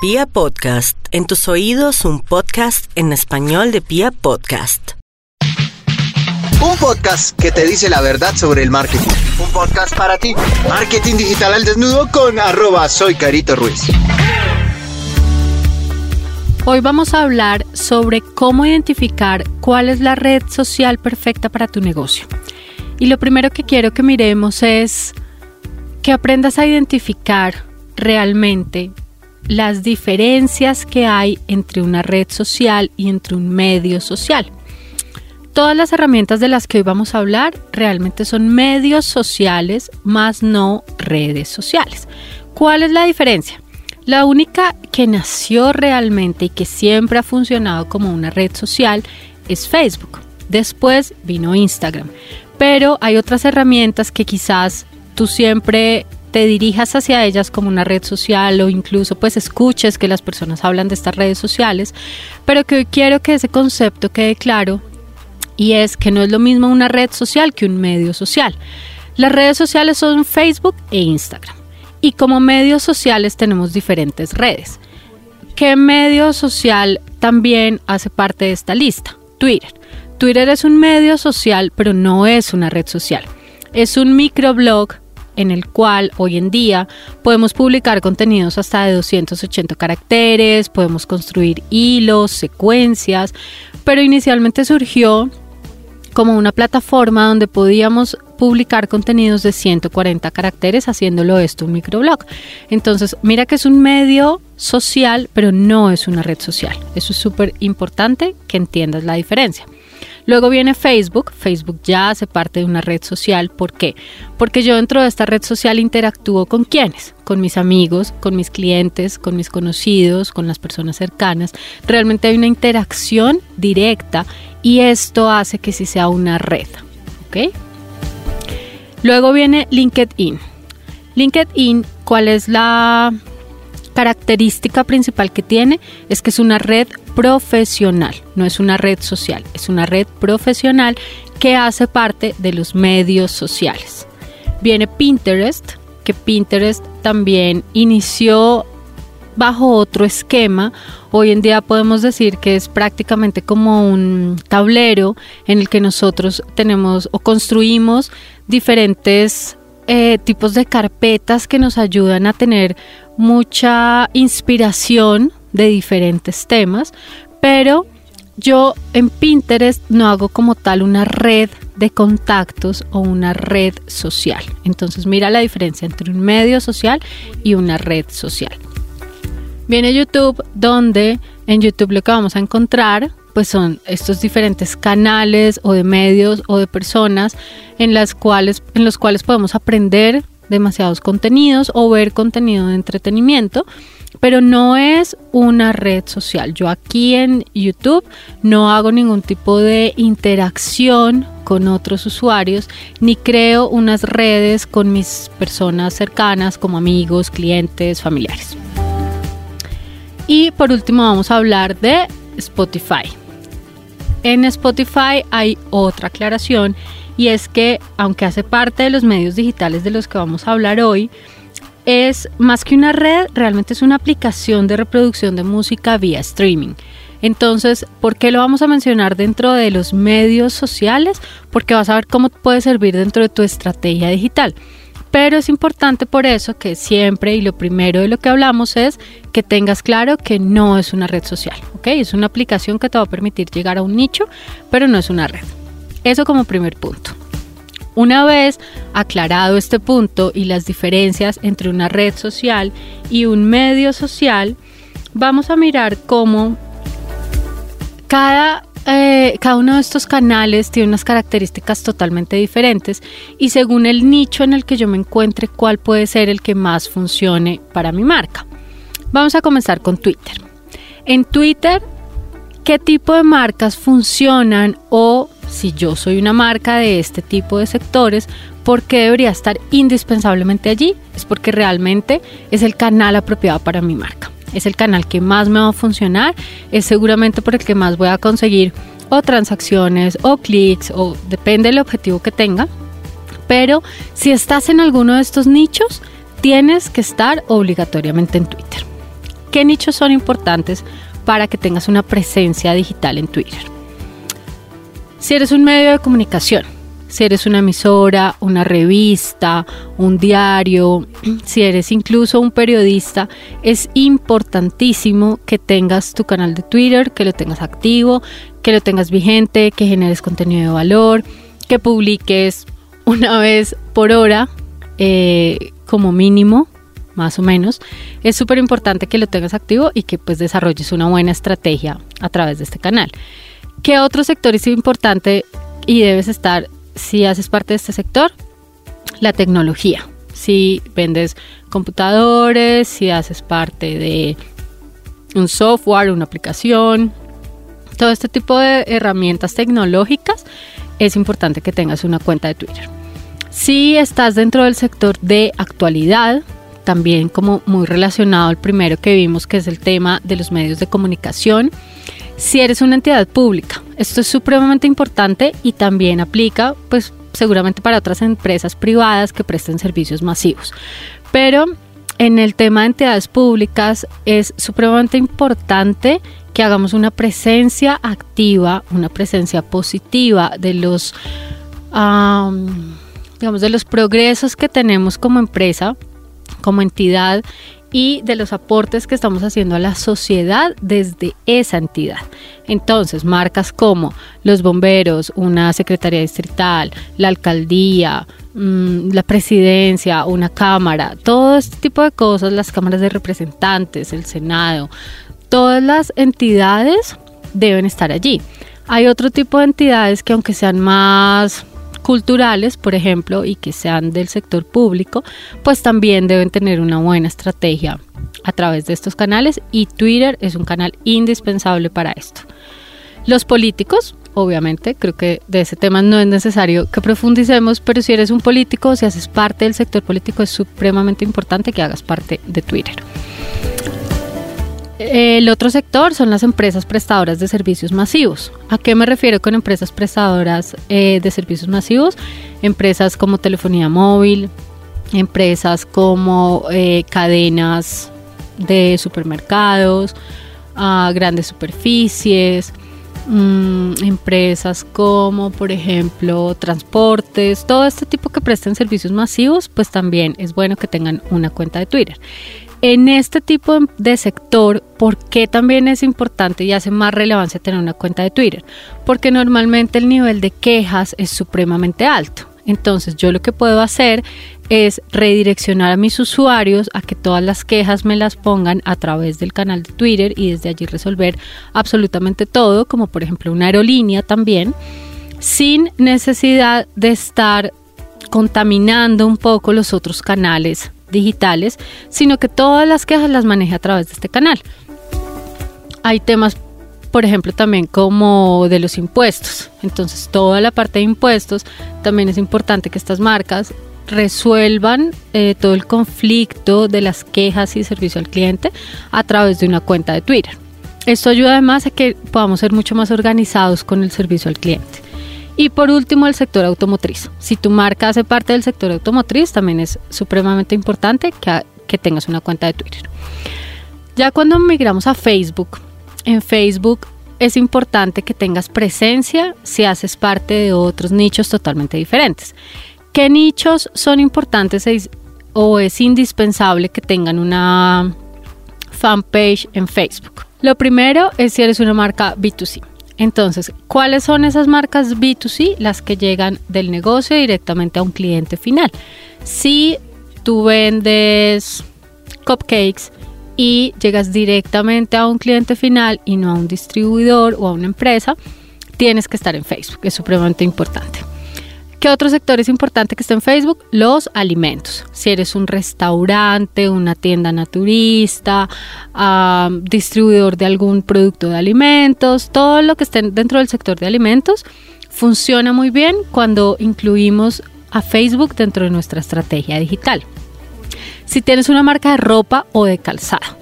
Pia Podcast, en tus oídos un podcast en español de Pia Podcast. Un podcast que te dice la verdad sobre el marketing. Un podcast para ti. Marketing digital al desnudo con arroba soy Carito Ruiz. Hoy vamos a hablar sobre cómo identificar cuál es la red social perfecta para tu negocio. Y lo primero que quiero que miremos es que aprendas a identificar realmente las diferencias que hay entre una red social y entre un medio social. Todas las herramientas de las que hoy vamos a hablar realmente son medios sociales, más no redes sociales. ¿Cuál es la diferencia? La única que nació realmente y que siempre ha funcionado como una red social es Facebook. Después vino Instagram. Pero hay otras herramientas que quizás tú siempre te dirijas hacia ellas como una red social o incluso pues escuches que las personas hablan de estas redes sociales, pero que hoy quiero que ese concepto quede claro y es que no es lo mismo una red social que un medio social. Las redes sociales son Facebook e Instagram y como medios sociales tenemos diferentes redes. ¿Qué medio social también hace parte de esta lista? Twitter. Twitter es un medio social, pero no es una red social. Es un microblog en el cual hoy en día podemos publicar contenidos hasta de 280 caracteres, podemos construir hilos, secuencias, pero inicialmente surgió como una plataforma donde podíamos publicar contenidos de 140 caracteres haciéndolo esto un microblog. Entonces, mira que es un medio social, pero no es una red social. Eso es súper importante que entiendas la diferencia. Luego viene Facebook. Facebook ya hace parte de una red social. ¿Por qué? Porque yo dentro de esta red social interactúo con quiénes? Con mis amigos, con mis clientes, con mis conocidos, con las personas cercanas. Realmente hay una interacción directa y esto hace que sí sea una red. ¿Ok? Luego viene LinkedIn. LinkedIn, ¿cuál es la característica principal que tiene? Es que es una red profesional, no es una red social, es una red profesional que hace parte de los medios sociales. Viene Pinterest, que Pinterest también inició bajo otro esquema. Hoy en día podemos decir que es prácticamente como un tablero en el que nosotros tenemos o construimos diferentes eh, tipos de carpetas que nos ayudan a tener mucha inspiración de diferentes temas, pero yo en Pinterest no hago como tal una red de contactos o una red social. Entonces mira la diferencia entre un medio social y una red social. Viene YouTube donde en YouTube lo que vamos a encontrar pues son estos diferentes canales o de medios o de personas en las cuales en los cuales podemos aprender demasiados contenidos o ver contenido de entretenimiento pero no es una red social. Yo aquí en YouTube no hago ningún tipo de interacción con otros usuarios ni creo unas redes con mis personas cercanas como amigos, clientes, familiares. Y por último vamos a hablar de Spotify. En Spotify hay otra aclaración y es que aunque hace parte de los medios digitales de los que vamos a hablar hoy, es más que una red, realmente es una aplicación de reproducción de música vía streaming. Entonces, ¿por qué lo vamos a mencionar dentro de los medios sociales? Porque vas a ver cómo puede servir dentro de tu estrategia digital. Pero es importante por eso que siempre y lo primero de lo que hablamos es que tengas claro que no es una red social, ¿ok? Es una aplicación que te va a permitir llegar a un nicho, pero no es una red. Eso como primer punto. Una vez aclarado este punto y las diferencias entre una red social y un medio social, vamos a mirar cómo cada, eh, cada uno de estos canales tiene unas características totalmente diferentes y según el nicho en el que yo me encuentre, cuál puede ser el que más funcione para mi marca. Vamos a comenzar con Twitter. En Twitter, ¿qué tipo de marcas funcionan o si yo soy una marca de este tipo de sectores, ¿por qué debería estar indispensablemente allí? Es porque realmente es el canal apropiado para mi marca. Es el canal que más me va a funcionar, es seguramente por el que más voy a conseguir o transacciones o clics o depende del objetivo que tenga. Pero si estás en alguno de estos nichos, tienes que estar obligatoriamente en Twitter. ¿Qué nichos son importantes para que tengas una presencia digital en Twitter? Si eres un medio de comunicación, si eres una emisora, una revista, un diario, si eres incluso un periodista, es importantísimo que tengas tu canal de Twitter, que lo tengas activo, que lo tengas vigente, que generes contenido de valor, que publiques una vez por hora eh, como mínimo, más o menos. Es súper importante que lo tengas activo y que pues desarrolles una buena estrategia a través de este canal. ¿Qué otro sector es importante y debes estar si haces parte de este sector, la tecnología. Si vendes computadores, si haces parte de un software, una aplicación, todo este tipo de herramientas tecnológicas, es importante que tengas una cuenta de Twitter. Si estás dentro del sector de actualidad, también como muy relacionado al primero que vimos, que es el tema de los medios de comunicación, si eres una entidad pública. Esto es supremamente importante y también aplica, pues seguramente para otras empresas privadas que presten servicios masivos. Pero en el tema de entidades públicas es supremamente importante que hagamos una presencia activa, una presencia positiva de los, digamos, de los progresos que tenemos como empresa, como entidad y de los aportes que estamos haciendo a la sociedad desde esa entidad. Entonces, marcas como los bomberos, una secretaría distrital, la alcaldía, mm, la presidencia, una cámara, todo este tipo de cosas, las cámaras de representantes, el Senado, todas las entidades deben estar allí. Hay otro tipo de entidades que aunque sean más culturales, por ejemplo, y que sean del sector público, pues también deben tener una buena estrategia a través de estos canales y Twitter es un canal indispensable para esto. Los políticos, obviamente, creo que de ese tema no es necesario que profundicemos, pero si eres un político, si haces parte del sector político, es supremamente importante que hagas parte de Twitter. El otro sector son las empresas prestadoras de servicios masivos. ¿A qué me refiero con empresas prestadoras eh, de servicios masivos? Empresas como telefonía móvil, empresas como eh, cadenas de supermercados, grandes superficies, mm, empresas como por ejemplo transportes, todo este tipo que presten servicios masivos, pues también es bueno que tengan una cuenta de Twitter en este tipo de sector, ¿por qué también es importante y hace más relevancia tener una cuenta de Twitter? Porque normalmente el nivel de quejas es supremamente alto. Entonces yo lo que puedo hacer es redireccionar a mis usuarios a que todas las quejas me las pongan a través del canal de Twitter y desde allí resolver absolutamente todo, como por ejemplo una aerolínea también, sin necesidad de estar contaminando un poco los otros canales digitales, sino que todas las quejas las maneje a través de este canal. Hay temas, por ejemplo, también como de los impuestos. Entonces, toda la parte de impuestos, también es importante que estas marcas resuelvan eh, todo el conflicto de las quejas y servicio al cliente a través de una cuenta de Twitter. Esto ayuda además a que podamos ser mucho más organizados con el servicio al cliente. Y por último, el sector automotriz. Si tu marca hace parte del sector automotriz, también es supremamente importante que, tengas una cuenta de Twitter. Ya cuando migramos a Facebook, en Facebook es importante que tengas presencia si haces parte de otros nichos totalmente diferentes. ¿Qué nichos son importantes o es indispensable que tengan una fanpage en Facebook? Lo primero es si eres una marca B2C. Entonces, ¿cuáles son esas marcas B2C? Las que llegan del negocio directamente a un cliente final. Si tú vendes cupcakes y llegas directamente a un cliente final y no a un distribuidor o a una empresa, tienes que estar en Facebook, es supremamente importante. ¿Qué otro sector es importante que esté en Facebook? Los alimentos. Si eres un restaurante, una tienda naturista, distribuidor de algún producto de alimentos, todo lo que esté dentro del sector de alimentos, funciona muy bien cuando incluimos a Facebook dentro de nuestra estrategia digital. Si tienes una marca de ropa o de calzado,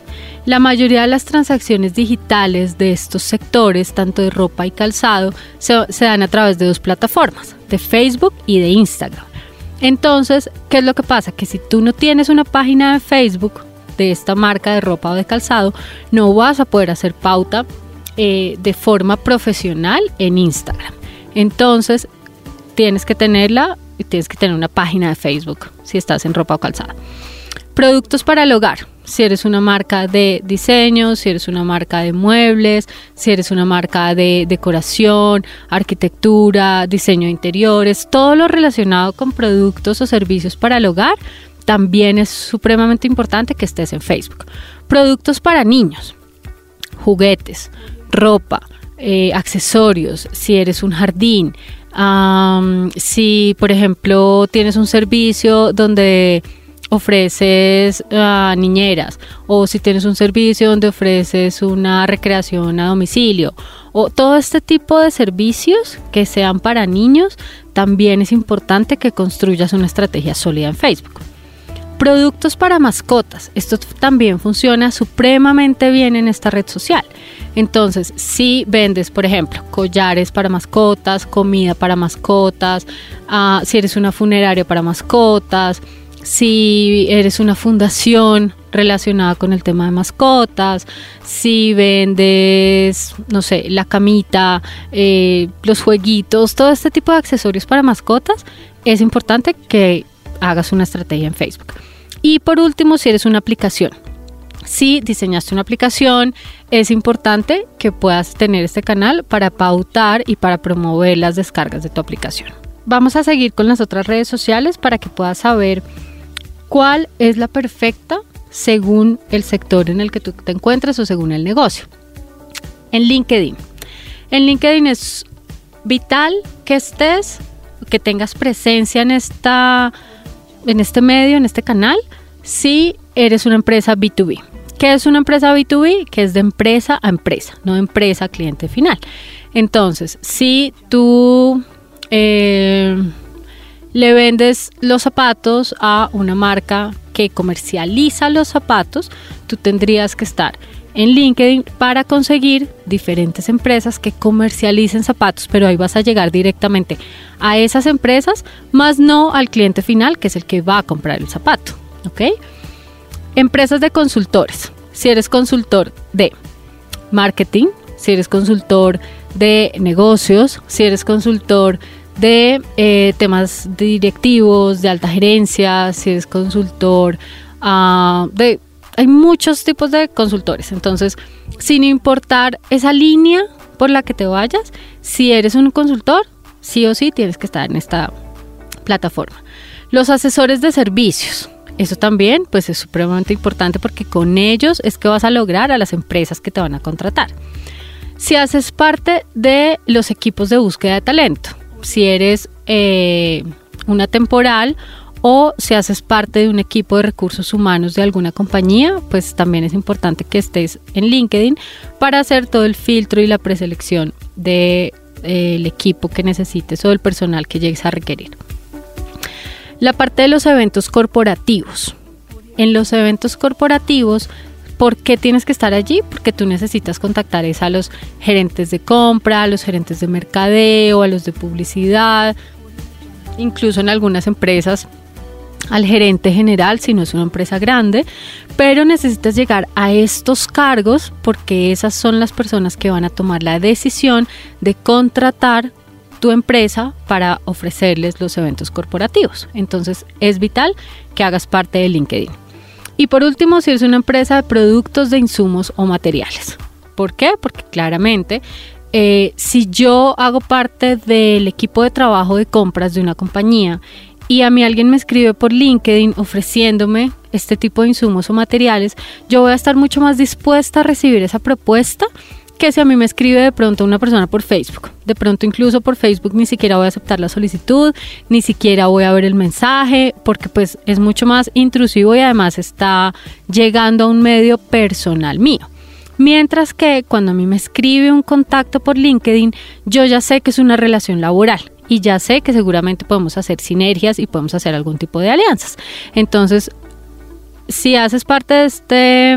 la mayoría de las transacciones digitales de estos sectores, tanto de ropa y calzado, se, dan a través de dos plataformas, de Facebook y de Instagram. Entonces, ¿qué es lo que pasa? Que si tú no tienes una página de Facebook, de esta marca de ropa o de calzado, no vas a poder hacer pauta eh, de forma profesional en Instagram. Entonces, tienes que tenerla y tienes que tener una página de Facebook si estás en ropa o calzado. Productos para el hogar. Si eres una marca de diseño, si eres una marca de muebles, si eres una marca de decoración, arquitectura, diseño de interiores, todo lo relacionado con productos o servicios para el hogar, también es supremamente importante que estés en Facebook. Productos para niños, juguetes, ropa, eh, accesorios, si eres un jardín, si por ejemplo tienes un servicio donde ofreces niñeras o si tienes un servicio donde ofreces una recreación a domicilio o todo este tipo de servicios que sean para niños, también es importante que construyas una estrategia sólida en Facebook. Productos para mascotas. Esto también funciona supremamente bien en esta red social. Entonces, si vendes, por ejemplo, collares para mascotas, comida para mascotas, ah, si eres una funeraria para mascotas, si eres una fundación relacionada con el tema de mascotas, si vendes, no sé, la camita, eh, los jueguitos, todo este tipo de accesorios para mascotas, es importante que hagas una estrategia en Facebook. Y por último, si eres una aplicación. Si diseñaste una aplicación, es importante que puedas tener este canal para pautar y para promover las descargas de tu aplicación. Vamos a seguir con las otras redes sociales para que puedas saber cuál es la perfecta según el sector en el que tú te encuentres o según el negocio. En LinkedIn. En LinkedIn es vital que estés, que tengas presencia en esta en este medio, en este canal, si eres una empresa B2B. ¿Qué es una empresa B2B? Que es de empresa a empresa, no de empresa a cliente final. Entonces, si tú eh, le vendes los zapatos a una marca que comercializa los zapatos, tú tendrías que estar en LinkedIn para conseguir diferentes empresas que comercialicen zapatos, pero ahí vas a llegar directamente a esas empresas, más no al cliente final, que es el que va a comprar el zapato. ¿Ok? Empresas de consultores. Si eres consultor de marketing, si eres consultor de negocios, si eres consultor de eh, temas directivos, de alta gerencia, si eres consultor uh, de hay muchos tipos de consultores. Entonces, sin importar esa línea por la que te vayas, si eres un consultor, sí o sí tienes que estar en esta plataforma. Los asesores de servicios. Eso también pues es supremamente importante porque con ellos es que vas a lograr a las empresas que te van a contratar. Si haces parte de los equipos de búsqueda de talento, si eres eh, una temporal o si haces parte de un equipo de recursos humanos de alguna compañía, pues también es importante que estés en LinkedIn para hacer todo el filtro y la preselección del de, eh, equipo que necesites o del personal que llegues a requerir. La parte de los eventos corporativos. En los eventos corporativos ¿Por qué tienes que estar allí? Porque tú necesitas contactar a los gerentes de compra, a los gerentes de mercadeo, a los de publicidad, incluso en algunas empresas al gerente general si no es una empresa grande, pero necesitas llegar a estos cargos porque esas son las personas que van a tomar la decisión de contratar tu empresa para ofrecerles los eventos corporativos. Entonces es vital que hagas parte de LinkedIn. Y por último, si eres una empresa de productos de insumos o materiales. ¿Por qué? Porque claramente eh, si yo hago parte del equipo de trabajo de compras de una compañía y a mí alguien me escribe por LinkedIn ofreciéndome este tipo de insumos o materiales, yo voy a estar mucho más dispuesta a recibir esa propuesta que si a mí me escribe de pronto una persona por Facebook. De pronto incluso por Facebook ni siquiera voy a aceptar la solicitud, ni siquiera voy a ver el mensaje, porque pues es mucho más intrusivo y además está llegando a un medio personal mío. Mientras que cuando a mí me escribe un contacto por LinkedIn, yo ya sé que es una relación laboral y ya sé que seguramente podemos hacer sinergias y podemos hacer algún tipo de alianzas. Entonces, si haces parte de este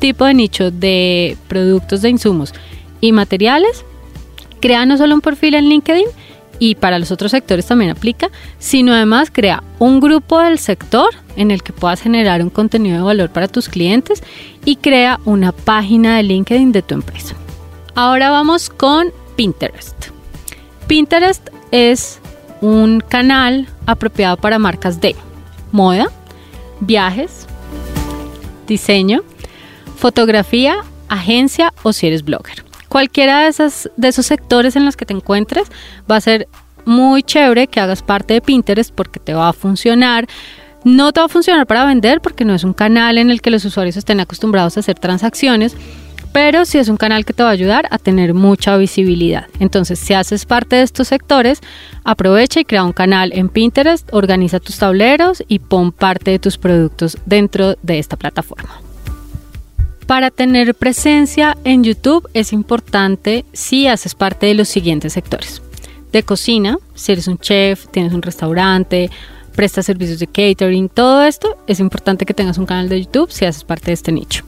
tipo de nicho de productos de insumos y materiales, crea no solo un perfil en LinkedIn y para los otros sectores también aplica, sino además crea un grupo del sector en el que puedas generar un contenido de valor para tus clientes y crea una página de LinkedIn de tu empresa. Ahora vamos con Pinterest. Pinterest es un canal apropiado para marcas de moda, viajes, diseño, fotografía, agencia o si eres blogger. Cualquiera de, esas, de esos sectores en los que te encuentres va a ser muy chévere que hagas parte de Pinterest porque te va a funcionar. No te va a funcionar para vender porque no es un canal en el que los usuarios estén acostumbrados a hacer transacciones, pero sí es un canal que te va a ayudar a tener mucha visibilidad. Entonces, si haces parte de estos sectores, aprovecha y crea un canal en Pinterest, organiza tus tableros y pon parte de tus productos dentro de esta plataforma. Para tener presencia en YouTube es importante si haces parte de los siguientes sectores. De cocina, si eres un chef, tienes un restaurante, prestas servicios de catering, todo esto es importante que tengas un canal de YouTube si haces parte de este nicho.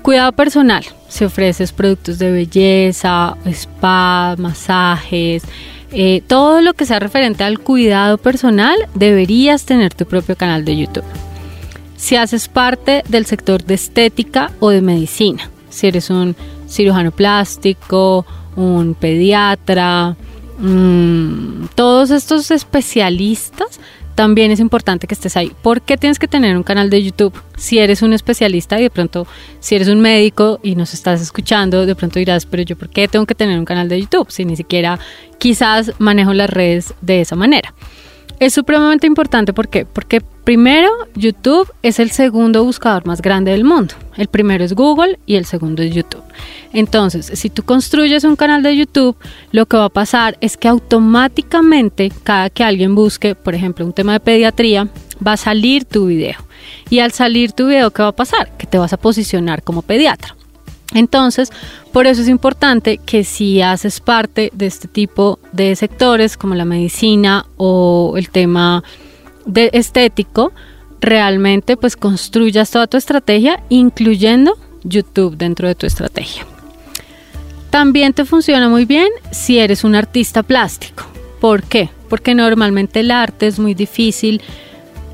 Cuidado personal, si ofreces productos de belleza, spa, masajes, eh, todo lo que sea referente al cuidado personal, deberías tener tu propio canal de YouTube. Si haces parte del sector de estética o de medicina, si eres un cirujano plástico, un pediatra, mm, todos estos especialistas también es importante que estés ahí. ¿Por qué tienes que tener un canal de YouTube? Si eres un especialista y de pronto, si eres un médico y nos estás escuchando, de pronto dirás, pero yo, ¿por qué tengo que tener un canal de YouTube? Si ni siquiera quizás manejo las redes de esa manera. Es supremamente importante ¿por qué? porque primero YouTube es el segundo buscador más grande del mundo. El primero es Google y el segundo es YouTube. Entonces, si tú construyes un canal de YouTube, lo que va a pasar es que automáticamente cada que alguien busque, por ejemplo, un tema de pediatría, va a salir tu video. Y al salir tu video, ¿qué va a pasar? Que te vas a posicionar como pediatra. Entonces, por eso es importante que si haces parte de este tipo de sectores como la medicina o el tema de estético, realmente pues construyas toda tu estrategia incluyendo YouTube dentro de tu estrategia. También te funciona muy bien si eres un artista plástico. ¿Por qué? Porque normalmente el arte es muy difícil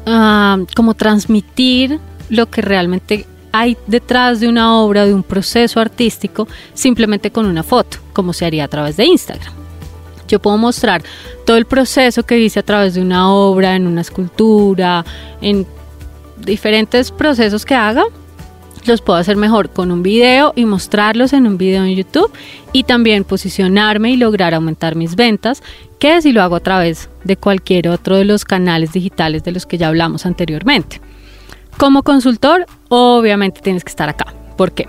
ah, como transmitir lo que realmente hay detrás de una obra, de un proceso artístico, simplemente con una foto, como se haría a través de Instagram. Yo puedo mostrar todo el proceso que hice a través de una obra, en una escultura, en diferentes procesos que haga, los puedo hacer mejor con un video y mostrarlos en un video en YouTube y también posicionarme y lograr aumentar mis ventas que si lo hago a través de cualquier otro de los canales digitales de los que ya hablamos anteriormente. Como consultor, obviamente tienes que estar acá. ¿Por qué?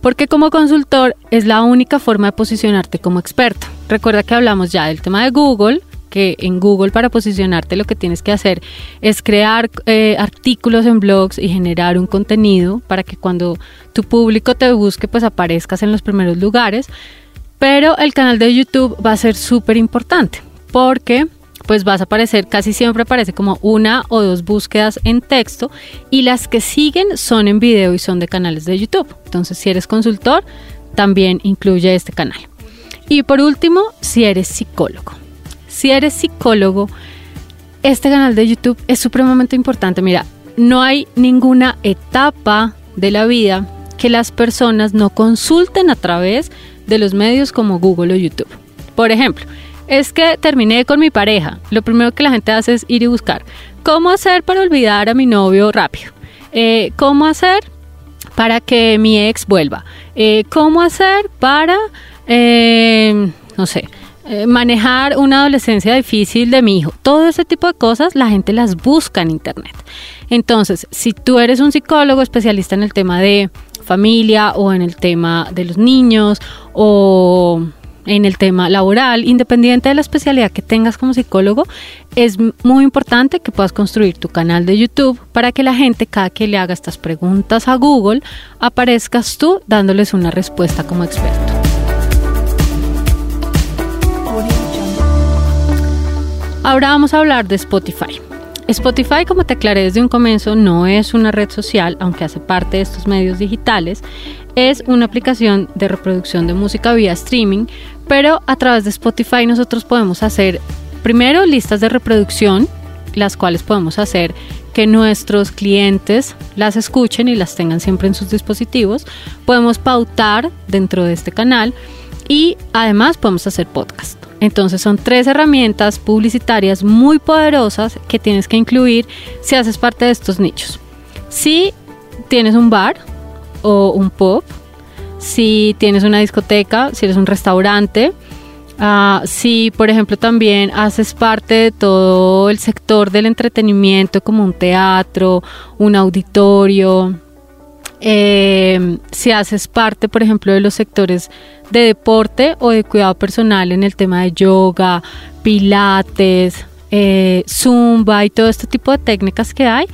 Porque como consultor es la única forma de posicionarte como experto. Recuerda que hablamos ya del tema de Google, que en Google para posicionarte lo que tienes que hacer es crear eh, artículos en blogs y generar un contenido para que cuando tu público te busque pues aparezcas en los primeros lugares. Pero el canal de YouTube va a ser súper importante porque pues vas a aparecer, casi siempre aparece como una o dos búsquedas en texto y las que siguen son en video y son de canales de YouTube. Entonces, si eres consultor, también incluye este canal. Y por último, si eres psicólogo. Si eres psicólogo, este canal de YouTube es supremamente importante. Mira, no hay ninguna etapa de la vida que las personas no consulten a través de los medios como Google o YouTube. Por ejemplo, es que terminé con mi pareja. Lo primero que la gente hace es ir y buscar. ¿Cómo hacer para olvidar a mi novio rápido? Eh, ¿Cómo hacer para que mi ex vuelva? Eh, ¿Cómo hacer para, eh, no sé, manejar una adolescencia difícil de mi hijo? Todo ese tipo de cosas la gente las busca en Internet. Entonces, si tú eres un psicólogo especialista en el tema de familia o en el tema de los niños o en el tema laboral, independiente de la especialidad que tengas como psicólogo, es muy importante que puedas construir tu canal de YouTube para que la gente, cada que le haga estas preguntas a Google, aparezcas tú dándoles una respuesta como experto. Ahora vamos a hablar de Spotify. Spotify, como te aclaré desde un comienzo, no es una red social, aunque hace parte de estos medios digitales. Es una aplicación de reproducción de música vía streaming, pero a través de Spotify nosotros podemos hacer primero, listas de reproducción, las cuales podemos hacer que nuestros clientes las escuchen y las tengan siempre en sus dispositivos. Podemos pautar dentro de este canal y además podemos hacer podcast. Entonces son tres herramientas publicitarias muy poderosas que tienes que incluir si haces parte de estos nichos. Si tienes un bar o un pub, si tienes una discoteca, si eres un restaurante, uh, si por ejemplo también haces parte de todo el sector del entretenimiento como un teatro, un auditorio, eh, si haces parte por ejemplo de los sectores de deporte o de cuidado personal en el tema de yoga, pilates, eh, zumba y todo este tipo de técnicas que hay,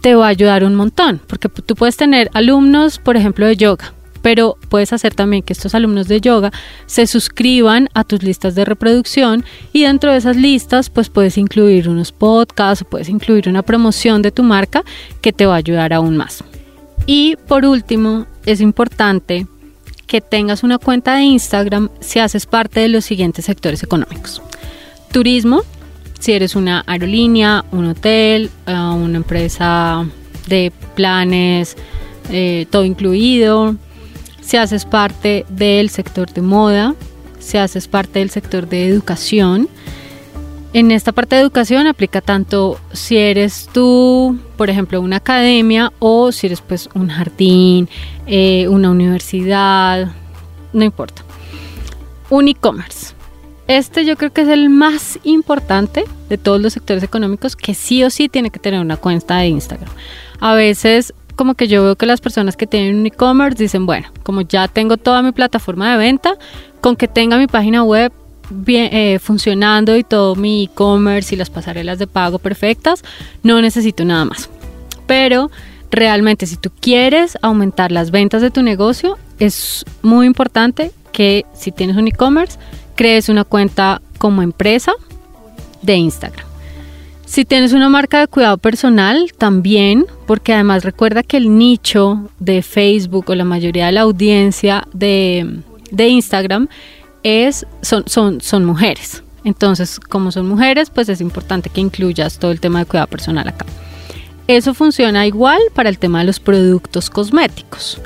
te va a ayudar un montón, porque tú puedes tener alumnos, por ejemplo, de yoga, pero puedes hacer también que estos alumnos de yoga se suscriban a tus listas de reproducción y dentro de esas listas pues puedes incluir unos podcasts o puedes incluir una promoción de tu marca que te va a ayudar aún más. Y por último, es importante que tengas una cuenta de Instagram si haces parte de los siguientes sectores económicos. Turismo, si eres una aerolínea, un hotel, eh, una empresa de planes, eh, todo incluido. Si haces parte del sector de moda, si haces parte del sector de educación, en esta parte de educación aplica tanto si eres tú, por ejemplo, una academia o si eres pues un jardín, eh, una universidad, no importa. Un e-commerce. Este yo creo que es el más importante de todos los sectores económicos que sí o sí tiene que tener una cuenta de Instagram. A veces como que yo veo que las personas que tienen un e-commerce dicen, bueno, como ya tengo toda mi plataforma de venta, con que tenga mi página web bien eh, funcionando y todo mi e-commerce y las pasarelas de pago perfectas, no necesito nada más. Pero realmente si tú quieres aumentar las ventas de tu negocio, es muy importante que si tienes un e-commerce, crees una cuenta como empresa de Instagram. Si tienes una marca de cuidado personal, también, porque además recuerda que el nicho de Facebook o la mayoría de la audiencia de, de Instagram es, son, son, son mujeres. Entonces, como son mujeres, pues es importante que incluyas todo el tema de cuidado personal acá. Eso funciona igual para el tema de los productos cosméticos.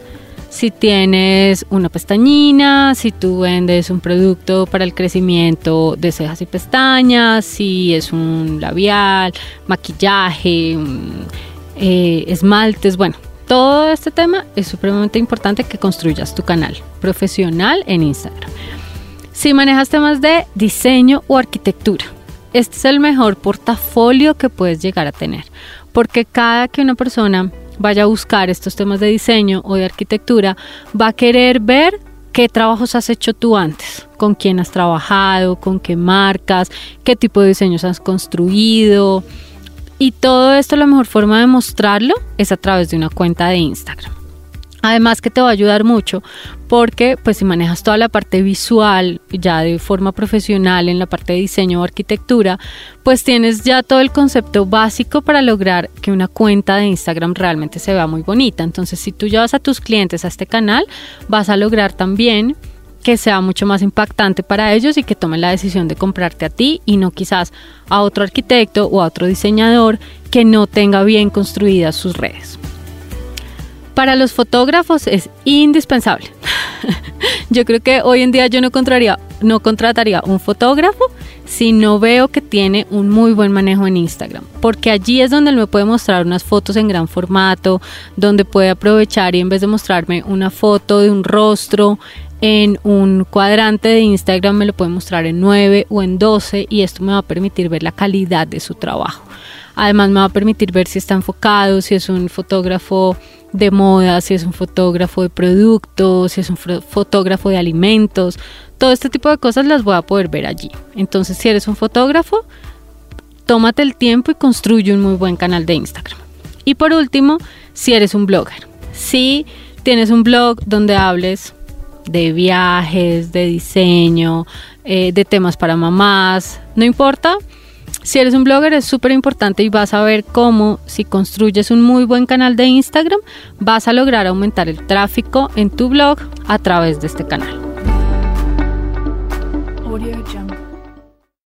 Si tienes una pestañina, si tú vendes un producto para el crecimiento de cejas y pestañas, si es un labial, maquillaje, eh, esmaltes, bueno, todo este tema es supremamente importante que construyas tu canal profesional en Instagram. Si manejas temas de diseño o arquitectura, este es el mejor portafolio que puedes llegar a tener, porque cada que una persona vaya a buscar estos temas de diseño o de arquitectura, va a querer ver qué trabajos has hecho tú antes, con quién has trabajado, con qué marcas, qué tipo de diseños has construido. Y todo esto la mejor forma de mostrarlo es a través de una cuenta de Instagram. Además que te va a ayudar mucho porque pues si manejas toda la parte visual ya de forma profesional en la parte de diseño o arquitectura, pues tienes ya todo el concepto básico para lograr que una cuenta de Instagram realmente se vea muy bonita. Entonces si tú llevas a tus clientes a este canal, vas a lograr también que sea mucho más impactante para ellos y que tomen la decisión de comprarte a ti y no quizás a otro arquitecto o a otro diseñador que no tenga bien construidas sus redes. Para los fotógrafos es indispensable. yo creo que hoy en día yo no contrataría, no un fotógrafo si no veo que tiene un muy buen manejo en Instagram, porque allí es donde él me puede mostrar unas fotos en gran formato, donde puede aprovechar y en vez de mostrarme una foto de un rostro en un cuadrante de Instagram me lo puede mostrar en 9 o en 12 y esto me va a permitir ver la calidad de su trabajo. Además me va a permitir ver si está enfocado, si es un fotógrafo de moda, si es un fotógrafo de productos, si es un fotógrafo de alimentos, todo este tipo de cosas las voy a poder ver allí. Entonces, si eres un fotógrafo, tómate el tiempo y construye un muy buen canal de Instagram. Y por último, si eres un blogger, si tienes un blog donde hables de viajes, de diseño, eh, de temas para mamás, no importa, si eres un blogger es súper importante y vas a ver cómo si construyes un muy buen canal de Instagram vas a lograr aumentar el tráfico en tu blog a través de este canal.